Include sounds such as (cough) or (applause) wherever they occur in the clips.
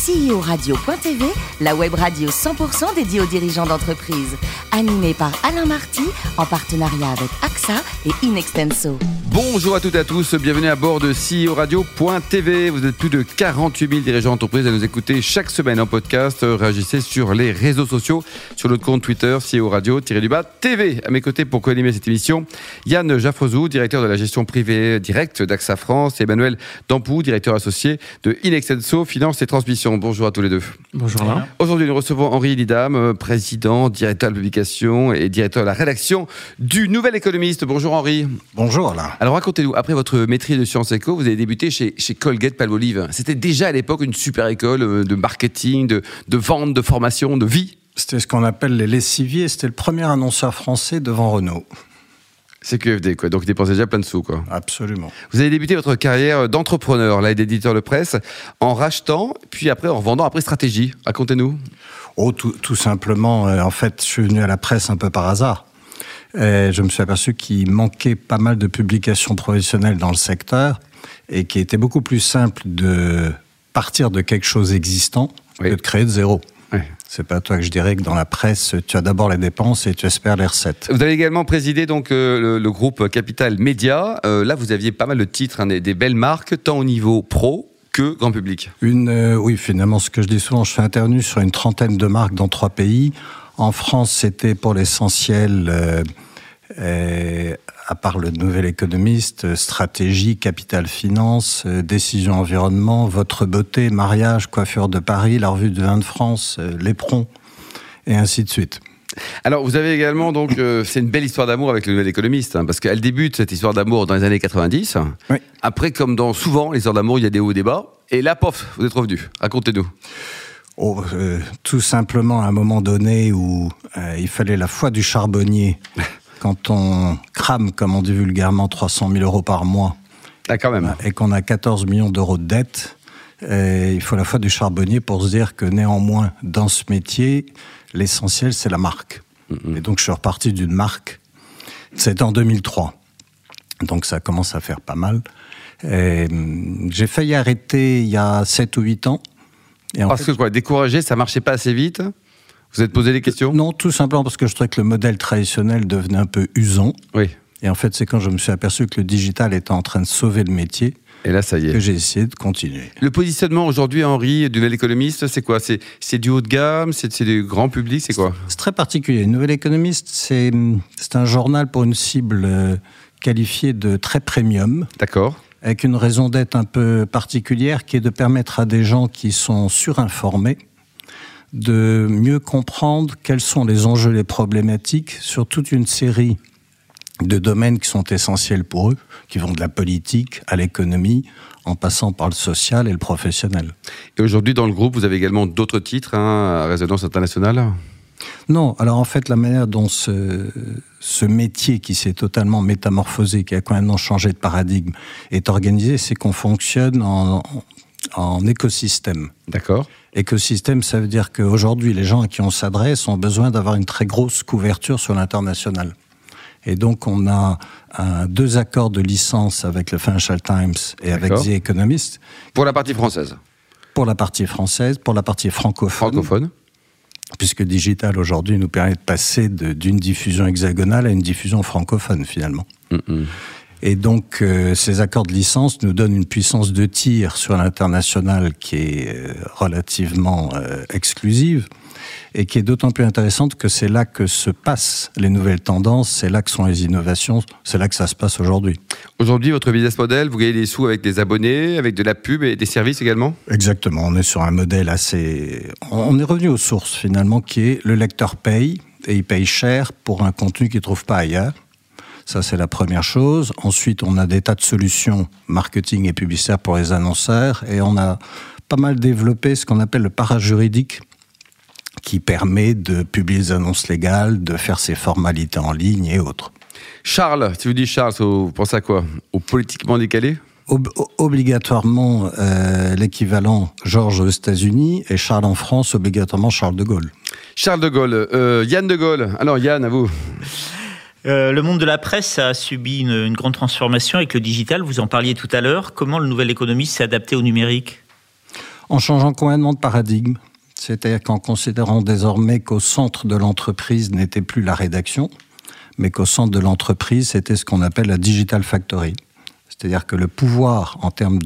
CEO-radio.tv, la web radio 100% dédiée aux dirigeants d'entreprise. Animée par Alain Marty, en partenariat avec AXA et Inextenso. Bonjour à toutes et à tous, bienvenue à bord de CEO Radio.tv. Vous êtes plus de 48 000 dirigeants d'entreprise à nous écouter chaque semaine en podcast. Réagissez sur les réseaux sociaux, sur notre compte Twitter, CEO Radio-du-bas TV. À mes côtés pour co-animer cette émission, Yann Jaffrezou, directeur de la gestion privée directe d'AXA France, et Emmanuel Dampou, directeur associé de Inextenso Finance et Transmission. Bonjour à tous les deux. Bonjour Alain. Aujourd'hui, nous recevons Henri Lidam, président, directeur de publication et directeur de la rédaction du Nouvel Économiste. Bonjour Henri. Bonjour Alain. Alors racontez-nous, après votre maîtrise de sciences éco, vous avez débuté chez, chez Colgate Palmolive. C'était déjà à l'époque une super école euh, de marketing, de, de vente, de formation, de vie? C'était ce qu'on appelle les lessiviers. C'était le premier annonceur français devant Renault. C'est QFD, quoi. Donc, il dépensait déjà plein de sous, quoi. Absolument. Vous avez débuté votre carrière d'entrepreneur, là, et d'éditeur de presse, en rachetant, puis après en revendant, après stratégie. Racontez-nous. Oh, tout, tout simplement, euh, en fait, je suis venu à la presse un peu par hasard. Et je me suis aperçu qu'il manquait pas mal de publications professionnelles dans le secteur et qu'il était beaucoup plus simple de partir de quelque chose existant Oui. que de créer de zéro. Oui. C'est pas toi que je dirais que dans la presse, tu as d'abord les dépenses et tu espères les recettes. Vous avez également présidé donc euh, le, le groupe Capital Média. Euh, là, vous aviez pas mal de titres, hein, des, des belles marques, tant au niveau pro que grand public. Une, euh, oui, finalement, ce que je dis souvent, je suis intervenu sur une trentaine de marques dans trois pays. En France, c'était pour l'essentiel, à part le nouvel économiste, euh, stratégie, capital finance, euh, décision environnement, votre beauté, mariage, coiffure de Paris, la revue de vin de France, euh, l'éperon, et ainsi de suite. Alors, vous avez également donc, euh, c'est une belle histoire d'amour avec le Nouvel Économiste, hein, parce qu'elle débute cette histoire d'amour dans les années 90. Oui. Après, comme dans souvent les histoires d'amour, il y a des hauts et des bas. Et là, pof, vous êtes revenu. Racontez-nous. Oh, euh, tout simplement à un moment donné où euh, il fallait la foi du charbonnier. (laughs) Quand on crame, comme on dit vulgairement, 300 000 euros par mois Ah, quand même. et qu'on a 14 millions d'euros de dettes, il faut la foi du charbonnier pour se dire que néanmoins, dans ce métier, l'essentiel, c'est la marque. Et donc, je suis reparti d'une marque. C'était en 2003. Donc, ça commence à faire pas mal. Hum, J'ai failli arrêter il y a 7 ou 8 ans. Et Parce fait, que quoi, découragé, ça marchait pas assez vite? Vous êtes posé des questions non, tout simplement parce que je trouvais que le modèle traditionnel devenait un peu usant. Oui. Et en fait, c'est quand je me suis aperçu que le digital était en train de sauver le métier Et là, ça y que est. j'ai essayé de continuer. Le positionnement aujourd'hui, Henri, du Nouvel Économiste, c'est quoi? C'est du haut de gamme? C'est c'est du grand public? C'est quoi? C'est très particulier. Nouvel économiste, c'est c'est un journal pour une cible euh, qualifiée de très premium, D'accord. avec une raison d'être un peu particulière qui est de permettre à des gens qui sont surinformés de mieux comprendre quels sont les enjeux, les problématiques sur toute une série de domaines qui sont essentiels pour eux, qui vont de la politique à l'économie, en passant par le social et le professionnel. Et aujourd'hui, dans le groupe, vous avez également d'autres titres hein, à résonance internationale? Non, alors en fait, la manière dont ce, ce métier qui s'est totalement métamorphosé, qui a complètement changé de paradigme, est organisé, c'est qu'on fonctionne en, en écosystème. D'accord. Écosystème, ça veut dire qu'aujourd'hui, les gens à qui on s'adresse ont besoin d'avoir une très grosse couverture sur l'international. Et donc, on a un- deux accords de licence avec le Financial Times et avec. The Economist Pour la partie française, pour la partie française, pour la partie francophone. francophone. puisque digital aujourd'hui nous permet de passer d'une diffusion hexagonale à une diffusion francophone finalement. Et donc euh, ces accords de licence nous donnent une puissance de tir sur l'international qui est euh, relativement euh, exclusive et qui est d'autant plus intéressante que c'est là que se passent les nouvelles tendances, c'est là que sont les innovations, c'est là que ça se passe aujourd'hui. Aujourd'hui, votre business model, vous gagnez des sous avec des abonnés, avec de la pub et des services également? Exactement, on est sur un modèle assez... On est revenu aux sources finalement, qui est le lecteur paye, et il paye cher pour un contenu qu'il ne trouve pas ailleurs. Ça, c'est la première chose. Ensuite, on a des tas de solutions marketing et publicitaires pour les annonceurs, et on a pas mal développé ce qu'on appelle le parajuridique, qui permet de publier des annonces légales, de faire ses formalités en ligne et autres. Charles, si vous dites Charles, vous pensez à quoi? Au politiquement décalé? Ob- obligatoirement euh, l'équivalent Georges aux États-Unis et Charles en France, obligatoirement Charles de Gaulle. Charles de Gaulle, euh, Yann de Gaulle. Alors Yann, à vous. Euh, le monde de la presse a subi une, grande transformation avec le digital. Vous en parliez tout à l'heure. Comment le nouvel économiste s'est adapté au numérique? En changeant complètement de paradigme, c'est-à-dire qu'en considérant désormais qu'au centre de l'entreprise n'était plus la rédaction, mais qu'au centre de l'entreprise, c'était ce qu'on appelle la digital factory. C'est-à-dire que le pouvoir en termes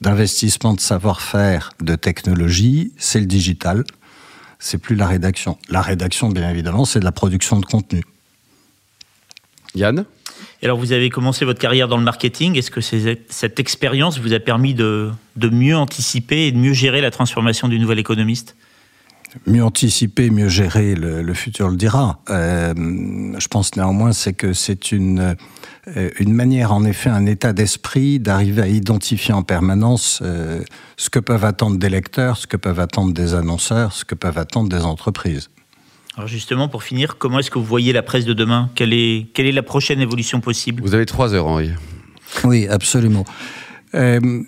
d'investissement de, savoir-faire, de technologie, c'est le digital. C'est plus la rédaction. La rédaction, bien évidemment, c'est de la production de contenu. Yann alors, vous avez commencé votre carrière dans le marketing. Est-ce que cette expérience vous a permis de, de, mieux anticiper et de mieux gérer la transformation du nouvel économiste? Mieux anticiper, mieux gérer, le, futur le dira. Euh, je pense néanmoins c'est que c'est une, euh, une manière, en effet, un état d'esprit d'arriver à identifier en permanence euh, ce que peuvent attendre des lecteurs, ce que peuvent attendre des annonceurs, ce que peuvent attendre des entreprises. Alors justement, pour finir, comment est-ce que vous voyez la presse de demain? Quelle est, quelle est la prochaine évolution possible? Vous avez trois heures, Henri. Oui, absolument. Euh,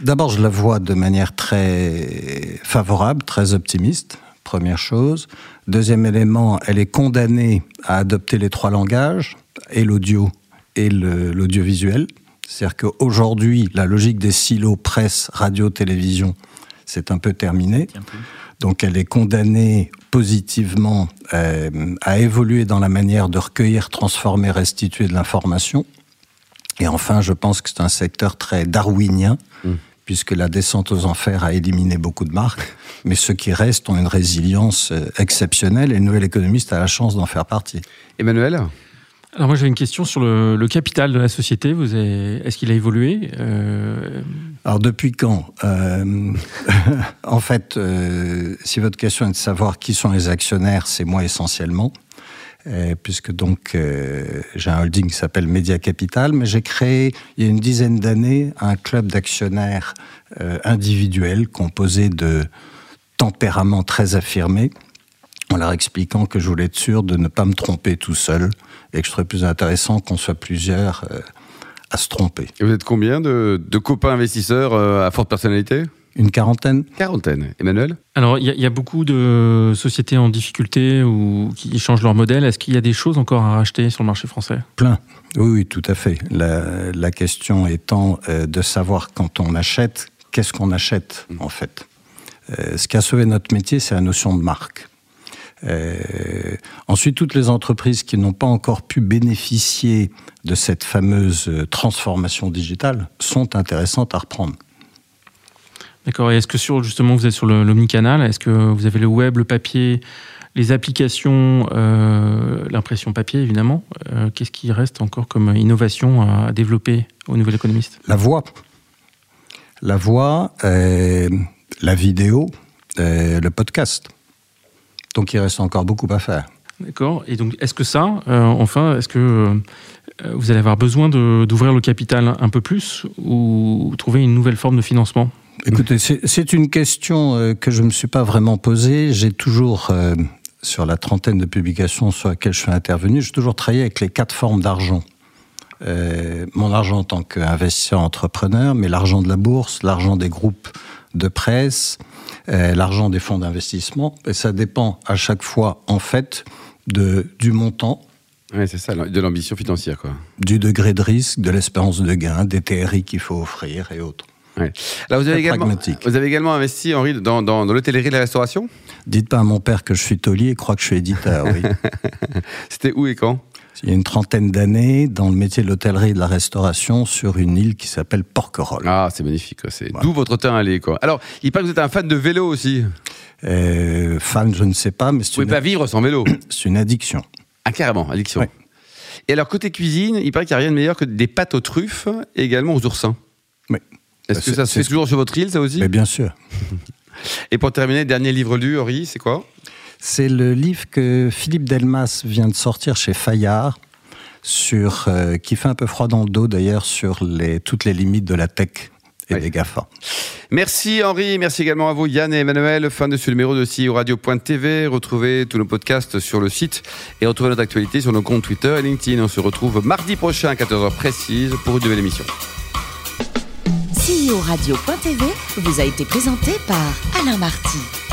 d'abord, je la vois de manière très favorable, très optimiste, première chose. Deuxième élément, elle est condamnée à adopter les trois langages, et l'audio et l'audiovisuel. C'est-à-dire qu'aujourd'hui, la logique des silos presse, radio, télévision, c'est un peu terminé. Donc elle est condamnée positivement euh, à évoluer dans la manière de recueillir, transformer, restituer de l'information. Et enfin, je pense que c'est un secteur très darwinien, mm. puisque la descente aux enfers a éliminé beaucoup de marques, mais ceux qui restent ont une résilience euh, exceptionnelle et le nouvel économiste a la chance d'en faire partie. Emmanuel? Alors moi j'ai une question sur le, capital de la société. Est-ce qu'il a évolué euh, Alors depuis quand euh, (laughs) En fait, euh, si votre question est de savoir qui sont les actionnaires, c'est moi essentiellement, puisque donc j'ai un holding qui s'appelle Media Capital, mais j'ai créé il y a une dizaine d'années un club d'actionnaires individuels composé de tempéraments très affirmés en leur expliquant que je voulais être sûr de ne pas me tromper tout seul et que je serais plus intéressant qu'on soit plusieurs euh, à se tromper. Et vous êtes combien de, copains investisseurs euh, à forte personnalité? Une quarantaine. Quarantaine. Emmanuel? Alors, il y, a beaucoup de sociétés en difficulté ou qui changent leur modèle. Est-ce qu'il y a des choses encore à racheter sur le marché français? Plein. Oui, oui, tout à fait. La, question étant euh, de savoir quand on achète, qu'est-ce qu'on achète en fait. ce qui a sauvé notre métier, c'est la notion de marque. Euh, ensuite, toutes les entreprises qui n'ont pas encore pu bénéficier de cette fameuse transformation digitale sont intéressantes à reprendre. D'accord. Et est-ce que sur justement vous êtes sur l'omnicanal Est-ce que vous avez le web, le papier, les applications, euh, l'impression papier évidemment euh, Qu'est-ce qui reste encore comme innovation à, développer au Nouvel Économiste La voix. La voix, la vidéo, le podcast. Donc il reste encore beaucoup à faire. D'accord. Et donc, est-ce que ça, euh, enfin, est-ce que euh, vous allez avoir besoin d'ouvrir le capital un peu plus ou trouver une nouvelle forme de financement? Écoutez, c'est une question euh, que je ne me suis pas vraiment posée. J'ai toujours, sur la trentaine de publications sur lesquelles je suis intervenu, j'ai toujours travaillé avec les quatre formes d'argent. mon argent en tant qu'investisseur entrepreneur, mais l'argent de la bourse, l'argent des groupes de presse, l'argent des fonds d'investissement. Et ça dépend à chaque fois, en fait, de, du montant. Oui, c'est ça, de l'ambition financière. Quoi. Du degré de risque, de l'espérance de gain, des TRI qu'il faut offrir et autres. Ouais. Alors vous avez, également, vous avez également investi, Henri, dans, dans, l'hôtellerie et la restauration? Dites pas à mon père que je suis taulier et crois que je suis éditeur, oui. (laughs) C'était où et quand? Il y a une trentaine d'années dans le métier de l'hôtellerie et de la restauration sur une île qui s'appelle Porquerolles. Ah, c'est magnifique. C'est d'où votre terrain allé, quoi. Alors, il paraît que vous êtes un fan de vélo aussi. Euh, fan, je ne sais pas, mais c'est Vous pouvez pas vivre sans vélo. (coughs) c'est une addiction. Ah, carrément, addiction. Et alors, côté cuisine, il paraît qu'il n'y a rien de meilleur que des pâtes aux truffes et également aux oursins. Oui. Est-ce que ça se fait toujours sur votre île, ça aussi? Mais Bien sûr. (laughs) et pour terminer, dernier livre lu, Henri, c'est quoi? C'est le livre que Philippe Delmas vient de sortir chez Fayard, sur, euh, qui fait un peu froid dans le dos d'ailleurs, sur les, toutes les limites de la tech et des GAFA. Merci Henri, merci également à vous Yann et Emmanuel. Fin de ce numéro de CEO Radio.tv. Retrouvez tous nos podcasts sur le site et retrouvez notre actualité sur nos comptes Twitter et LinkedIn. On se retrouve mardi prochain à 14h précise pour une nouvelle émission. CEO Radio.tv vous a été présenté par Alain Marty.